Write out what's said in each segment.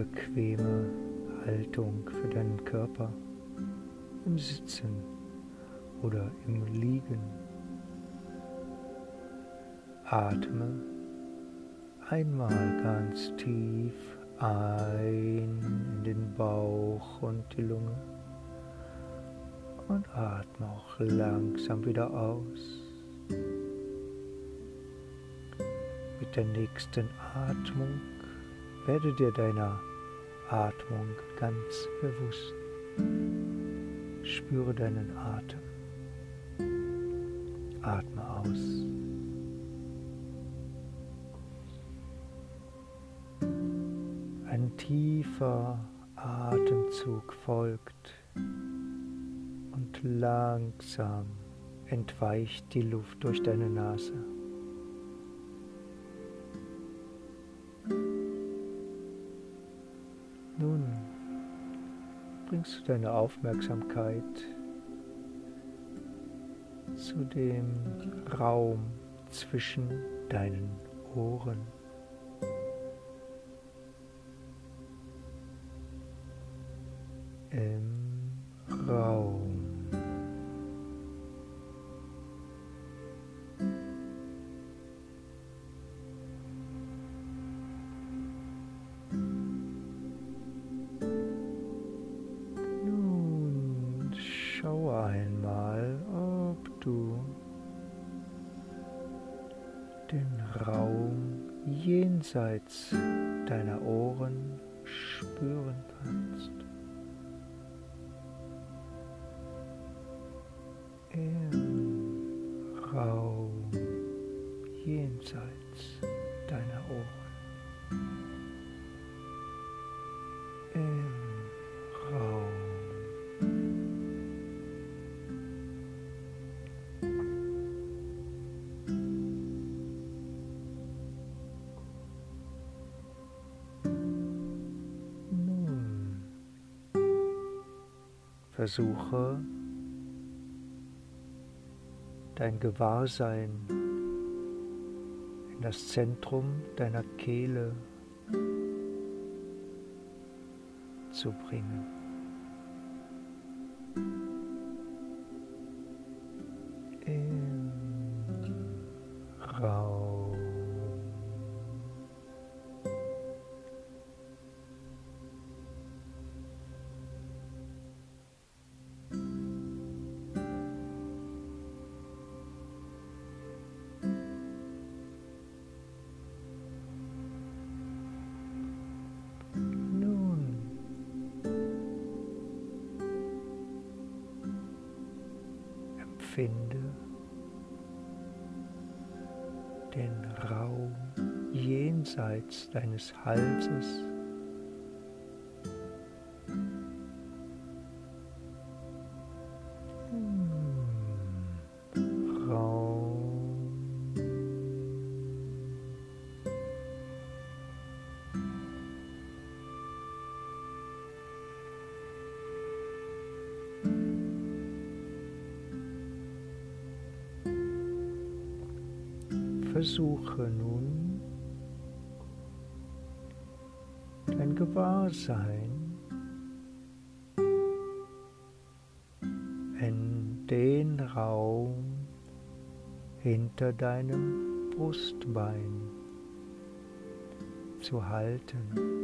bequeme Haltung für deinen Körper im Sitzen oder im Liegen. Atme einmal ganz tief ein in den Bauch und die Lunge und atme auch langsam wieder aus. Mit der nächsten Atmung werde dir deiner Atmung ganz bewusst. Spüre deinen Atem. Atme aus. Ein tiefer Atemzug folgt und langsam entweicht die Luft durch deine Nase. Deine Aufmerksamkeit zu dem Raum zwischen deinen Ohren. Im versuche dein Gewahrsein in das Zentrum deiner Kehle zu bringen. Empfinde den Raum jenseits deines Halses. Versuche nun dein Gewahrsein in den Raum hinter deinem Brustbein zu halten.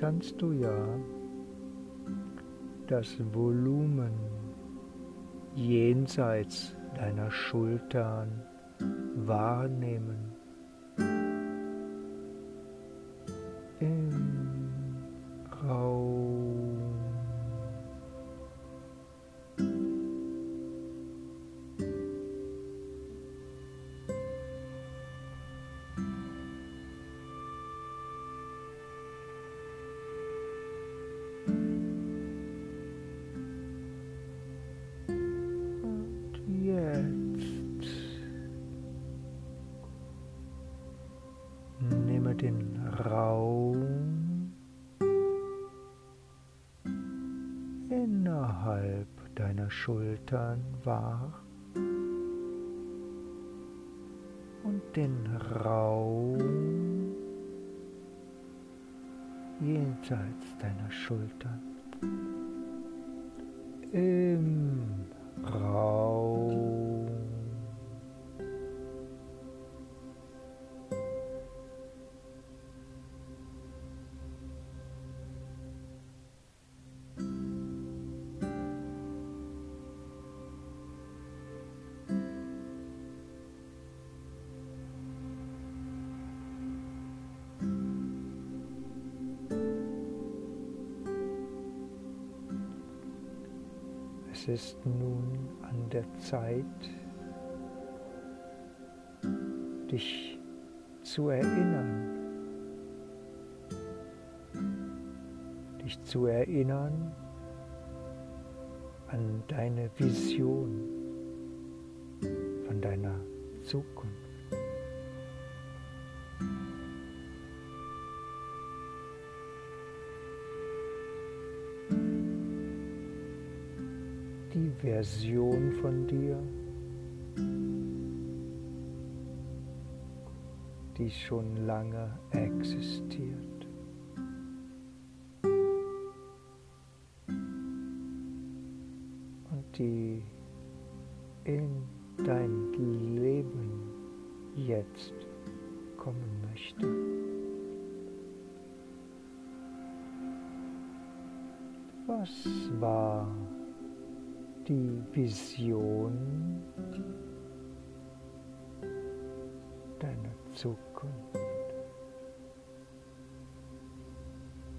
Kannst du ja das Volumen jenseits deiner Schultern wahrnehmen. Schultern wahr und den Raum jenseits deiner Schultern. Es ist nun an der Zeit, dich zu erinnern, dich zu erinnern an deine Vision von deiner Zukunft. Version von dir, die schon lange existiert. Und die in dein Leben jetzt kommen möchte. Was war die Vision deiner Zukunft,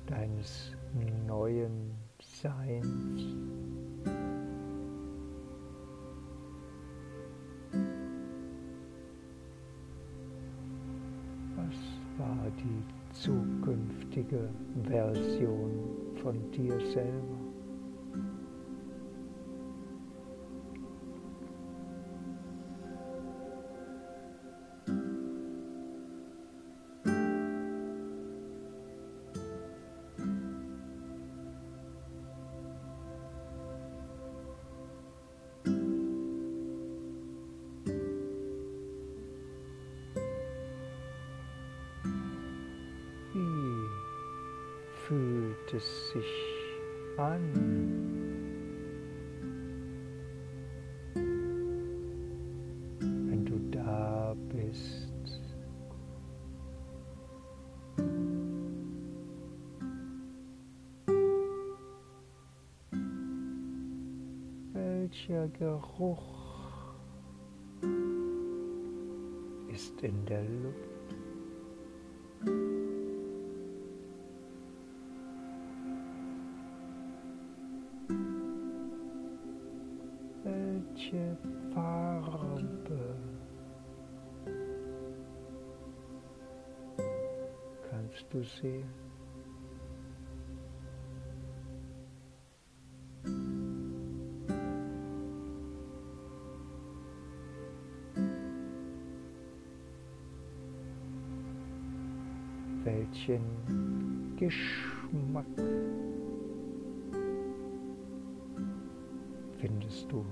deines neuen Seins. Was war die zukünftige Version von dir selber? Welcher Geruch ist in der Luft? welche Farbe kannst du sehen? Welchen Geschmack. Findest du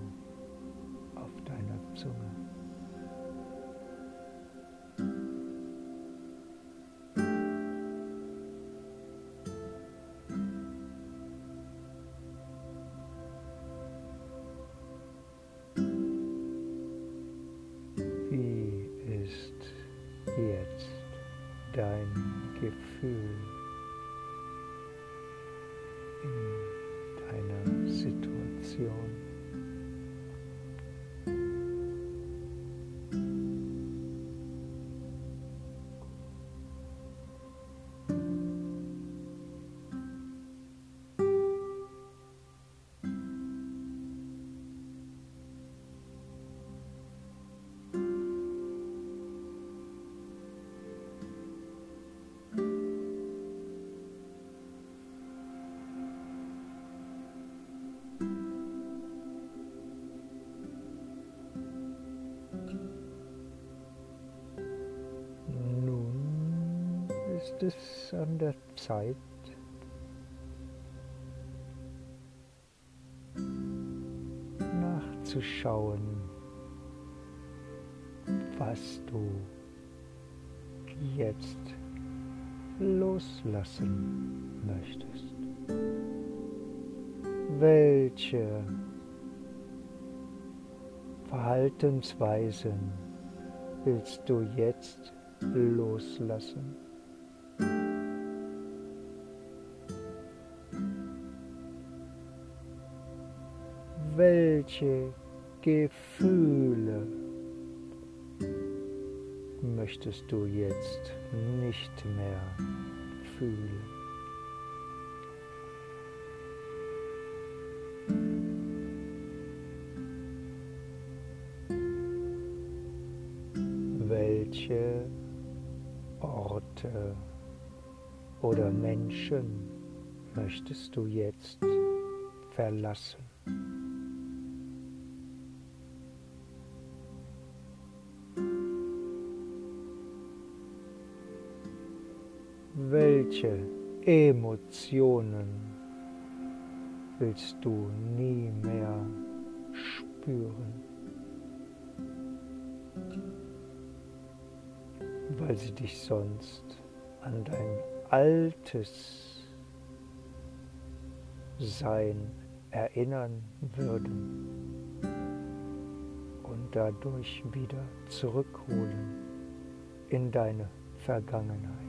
bendición. Es an der Zeit, zu schauen, was du jetzt loslassen möchtest. Welche Verhaltensweisen willst du jetzt loslassen? Welche Gefühle möchtest du jetzt nicht mehr fühlen? Welche Orte oder Menschen möchtest du jetzt verlassen? Welche Emotionen willst du nie mehr spüren? Weil sie dich sonst an dein altes Sein erinnern würden und dadurch wieder zurückholen in deine Vergangenheit.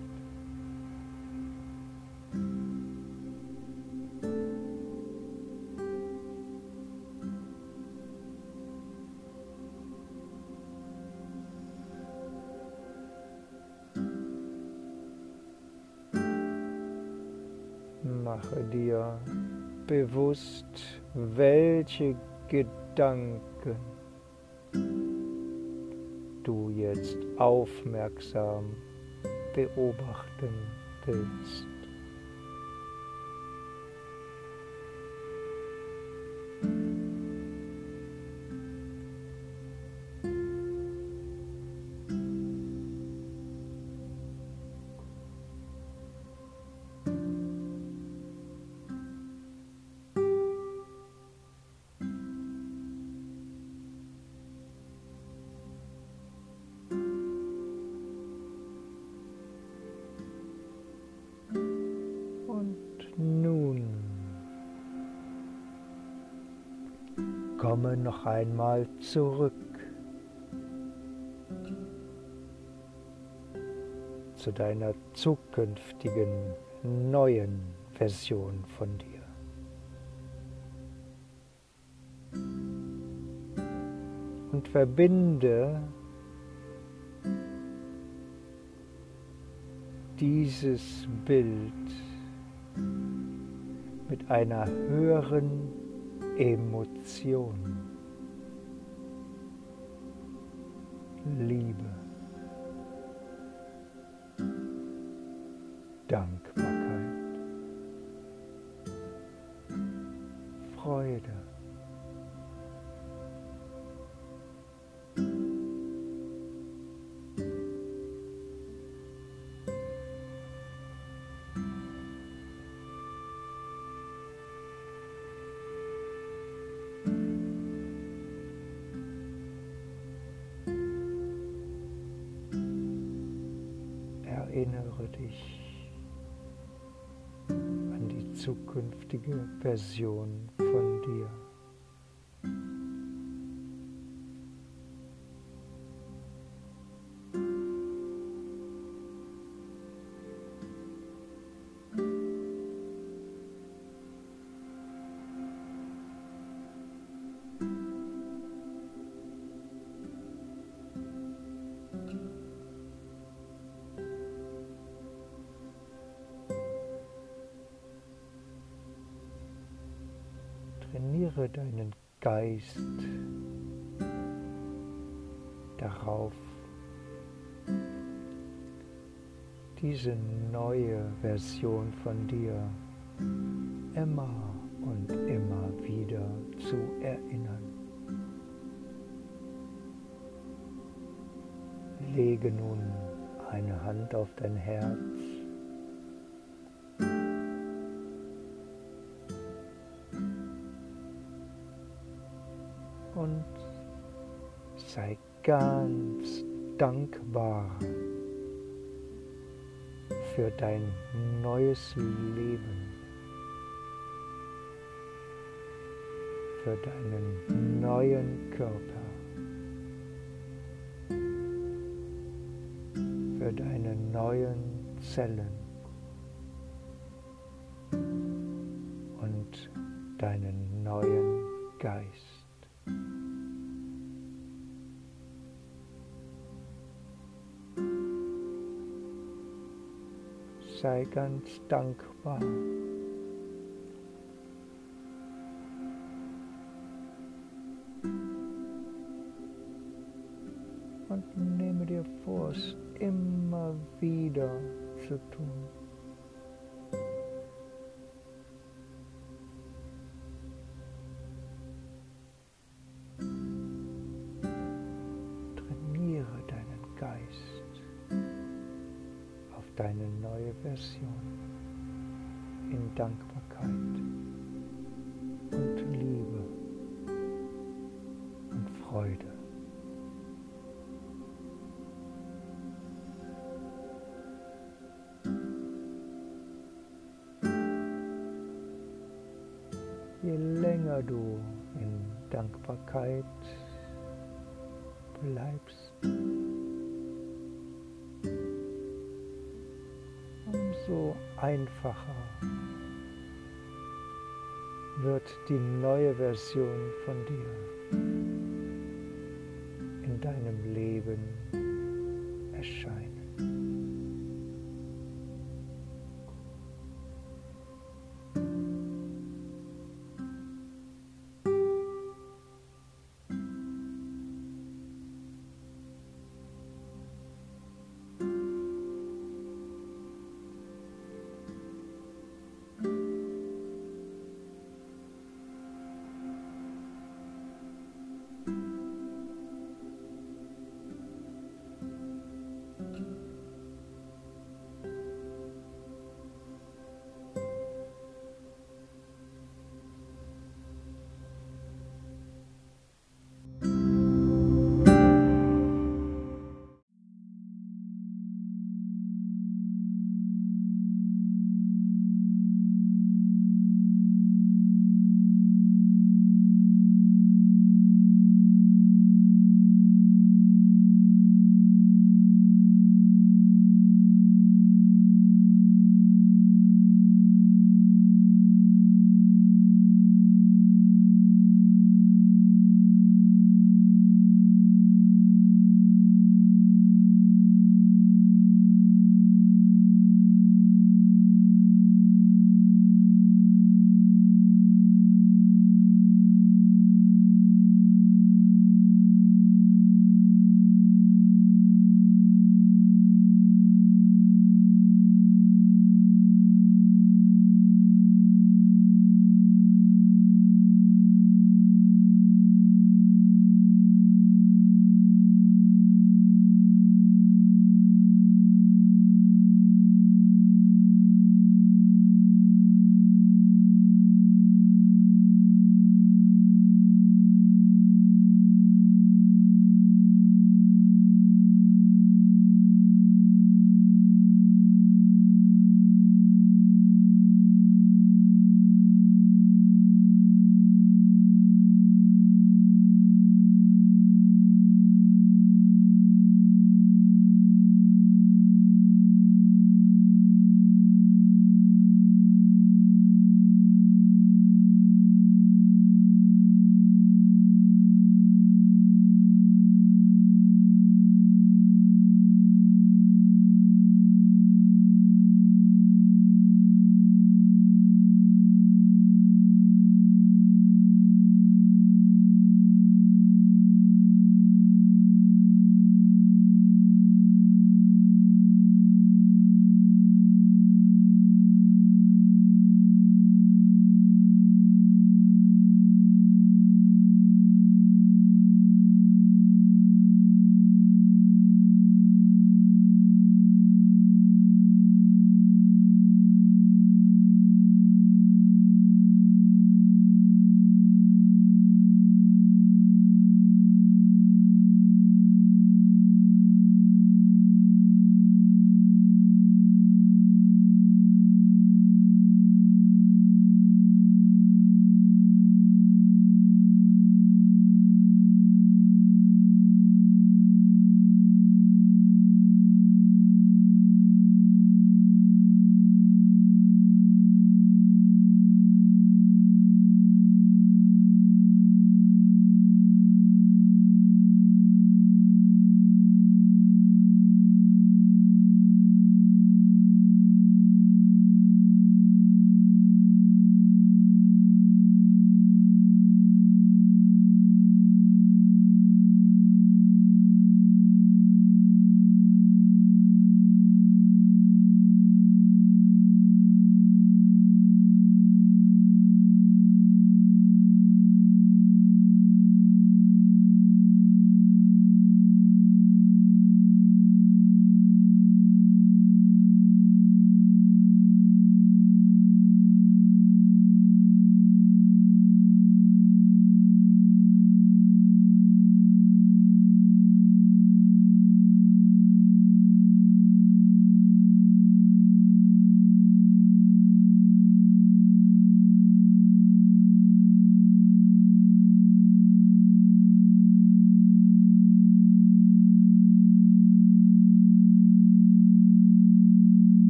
Bewusst, welche Gedanken du jetzt aufmerksam beobachten willst. Noch einmal zurück zu deiner zukünftigen neuen Version von dir. Und verbinde dieses Bild mit einer höheren Emotion, Liebe, zukünftige Version Trainiere deinen Geist darauf, diese neue Version von dir immer und immer wieder zu erinnern. Lege nun eine Hand auf dein Herz ganz dankbar für dein neues Leben, für deinen neuen Körper, für deine neuen Zellen ganz dankbar. Du in Dankbarkeit bleibst, umso einfacher wird die neue Version von dir in deinem Leben erscheinen.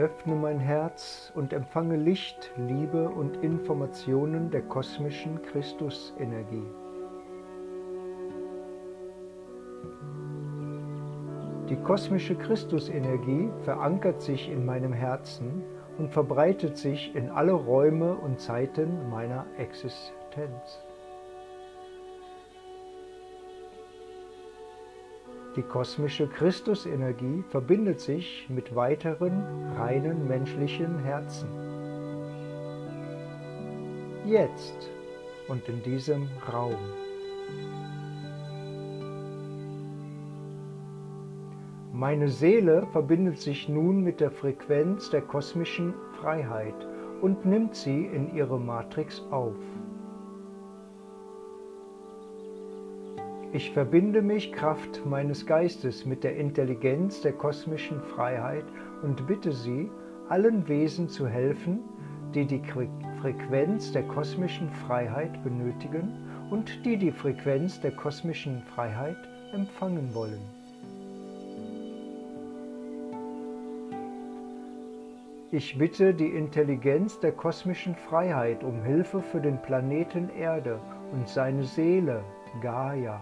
Öffne mein Herz und empfange Licht, Liebe und Informationen der kosmischen Christusenergie. Die kosmische Christusenergie verankert sich in meinem Herzen und verbreitet sich in alle Räume und Zeiten meiner Existenz. Die kosmische Christusenergie verbindet sich mit weiteren reinen menschlichen Herzen. Jetzt und in diesem Raum. Meine Seele verbindet sich nun mit der Frequenz der kosmischen Freiheit und nimmt sie in ihre Matrix auf. Ich verbinde mich Kraft meines Geistes mit der Intelligenz der kosmischen Freiheit und bitte sie, allen Wesen zu helfen, die die Frequenz der kosmischen Freiheit benötigen und die die Frequenz der kosmischen Freiheit empfangen wollen. Ich bitte die Intelligenz der kosmischen Freiheit um Hilfe für den Planeten Erde und seine Seele, Gaia.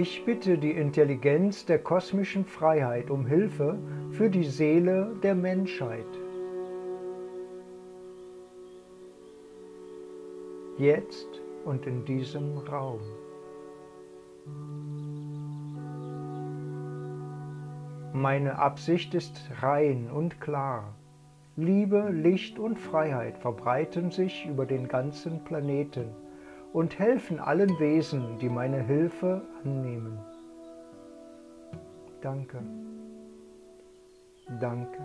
Ich bitte die Intelligenz der kosmischen Freiheit um Hilfe für die Seele der Menschheit. Jetzt und in diesem Raum. Meine Absicht ist rein und klar. Liebe, Licht und Freiheit verbreiten sich über den ganzen Planeten und helfen allen Wesen, die meine Hilfe annehmen. Danke. Danke.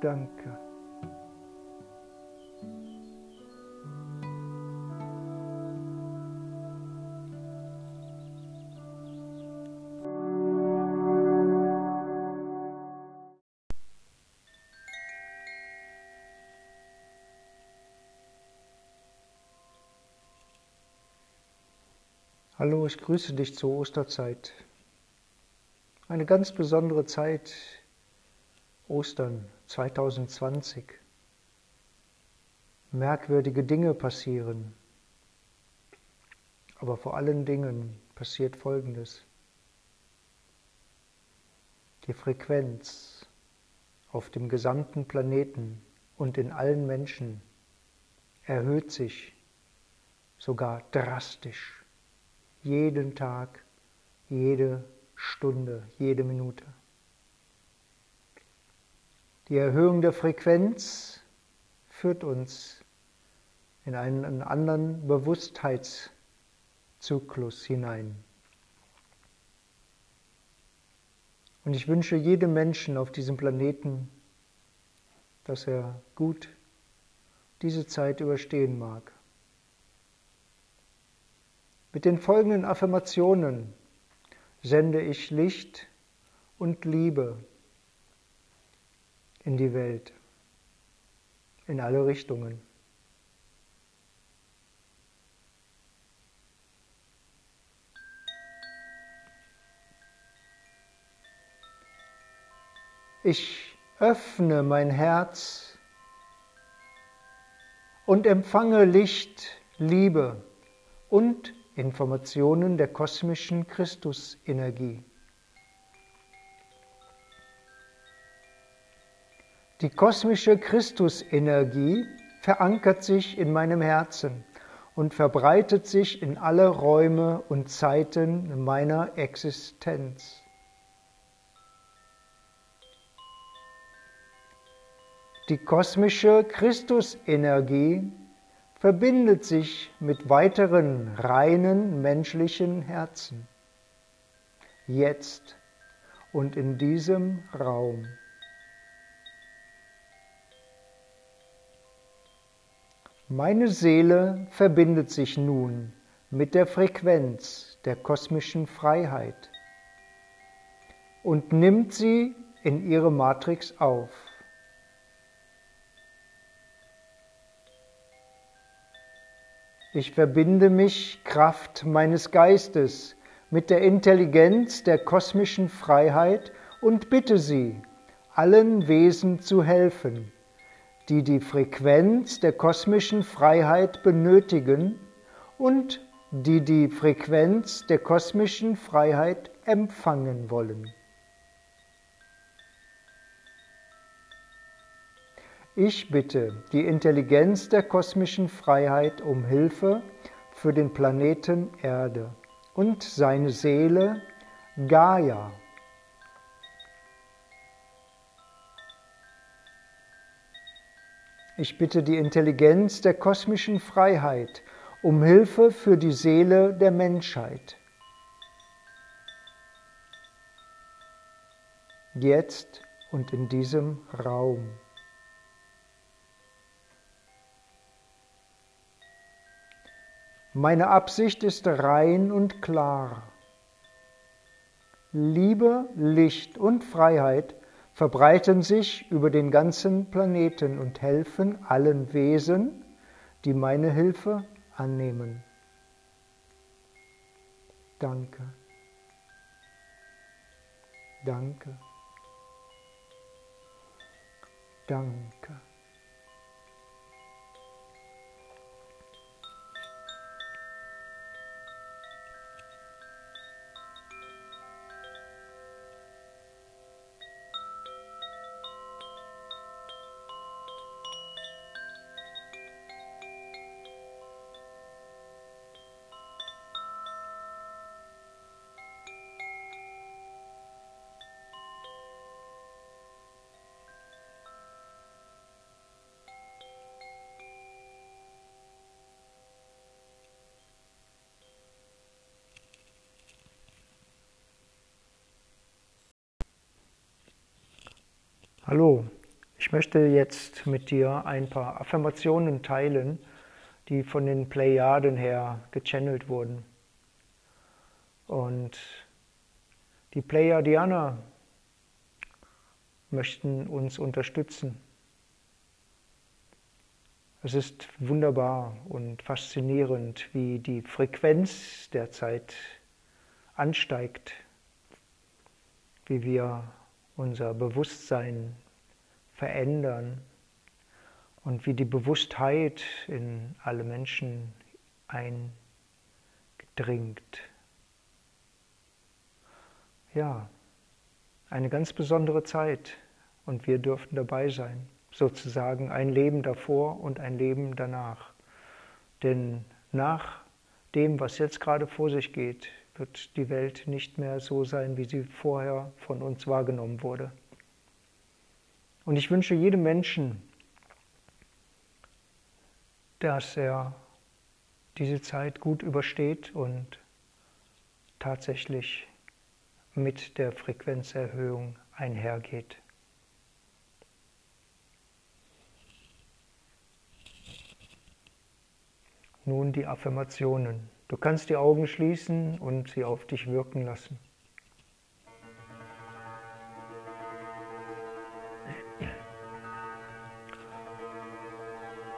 Danke. Hallo, ich grüße dich zur Osterzeit. Eine ganz besondere Zeit, Ostern 2020. Merkwürdige Dinge passieren. Aber vor allen Dingen passiert Folgendes. Die Frequenz auf dem gesamten Planeten und in allen Menschen erhöht sich sogar drastisch jeden Tag, jede Stunde, jede Minute. Die Erhöhung der Frequenz führt uns in einen anderen Bewusstheitszyklus hinein. Und ich wünsche jedem Menschen auf diesem Planeten, dass er gut diese Zeit überstehen mag. Mit den folgenden Affirmationen sende ich Licht und Liebe in die Welt, in alle Richtungen. Ich öffne mein Herz und empfange Licht, Liebe und Informationen der kosmischen Christusenergie. Die kosmische Christusenergie verankert sich in meinem Herzen und verbreitet sich in alle Räume und Zeiten meiner Existenz. Die kosmische Christusenergie verbindet sich mit weiteren reinen menschlichen Herzen. Jetzt und in diesem Raum. Meine Seele verbindet sich nun mit der Frequenz der kosmischen Freiheit und nimmt sie in ihre Matrix auf. Ich verbinde mich Kraft meines Geistes mit der Intelligenz der kosmischen Freiheit und bitte sie, allen Wesen zu helfen, die die Frequenz der kosmischen Freiheit benötigen und die die Frequenz der kosmischen Freiheit empfangen wollen. Ich bitte die Intelligenz der kosmischen Freiheit um Hilfe für den Planeten Erde und seine Seele Gaia. Ich bitte die Intelligenz der kosmischen Freiheit um Hilfe für die Seele der Menschheit. Jetzt und in diesem Raum. Meine Absicht ist rein und klar. Liebe, Licht und Freiheit verbreiten sich über den ganzen Planeten und helfen allen Wesen, die meine Hilfe annehmen. Danke. Danke. Danke. Hallo, ich möchte jetzt mit dir ein paar Affirmationen teilen, die von den Plejaden her gechannelt wurden. Und die Plejadianer möchten uns unterstützen. Es ist wunderbar und faszinierend, wie die Frequenz derzeit ansteigt, wie wir unser Bewusstsein verändern und wie die Bewusstheit in alle Menschen eindringt. Ja, eine ganz besondere Zeit und wir dürften dabei sein, sozusagen ein Leben davor und ein Leben danach. Denn nach dem, was jetzt gerade vor sich geht, wird die Welt nicht mehr so sein, wie sie vorher von uns wahrgenommen wurde. Und ich wünsche jedem Menschen, dass er diese Zeit gut übersteht und tatsächlich mit der Frequenzerhöhung einhergeht. Nun die Affirmationen. Du kannst die Augen schließen und sie auf dich wirken lassen.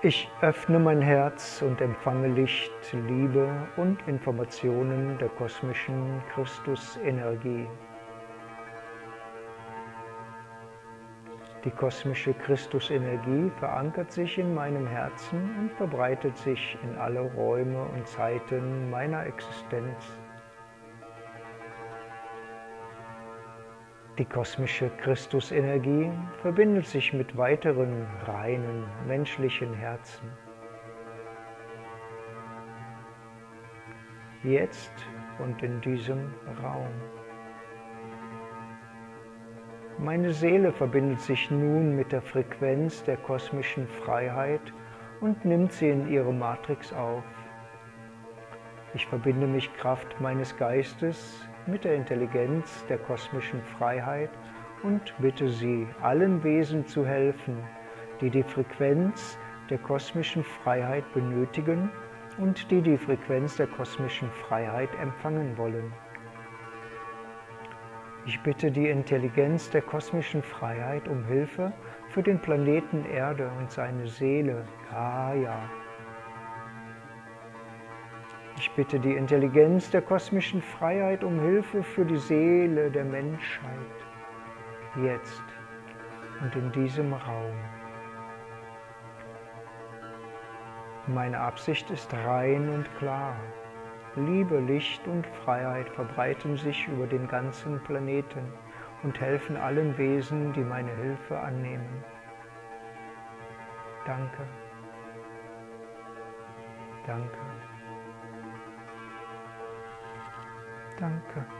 Ich öffne mein Herz und empfange Licht, Liebe und Informationen der kosmischen Christusenergie. Die kosmische Christusenergie verankert sich in meinem Herzen und verbreitet sich in alle Räume und Zeiten meiner Existenz. Die kosmische Christusenergie verbindet sich mit weiteren reinen menschlichen Herzen. Jetzt und in diesem Raum. Meine Seele verbindet sich nun mit der Frequenz der kosmischen Freiheit und nimmt sie in ihre Matrix auf. Ich verbinde mich Kraft meines Geistes mit der Intelligenz der kosmischen Freiheit und bitte sie, allen Wesen zu helfen, die die Frequenz der kosmischen Freiheit benötigen und die die Frequenz der kosmischen Freiheit empfangen wollen. Ich bitte die Intelligenz der kosmischen Freiheit um Hilfe für den Planeten Erde und seine Seele Gaia. Ich bitte die Intelligenz der kosmischen Freiheit um Hilfe für die Seele der Menschheit, jetzt und in diesem Raum. Meine Absicht ist rein und klar. Liebe, Licht und Freiheit verbreiten sich über den ganzen Planeten und helfen allen Wesen, die meine Hilfe annehmen. Danke. Danke. Danke.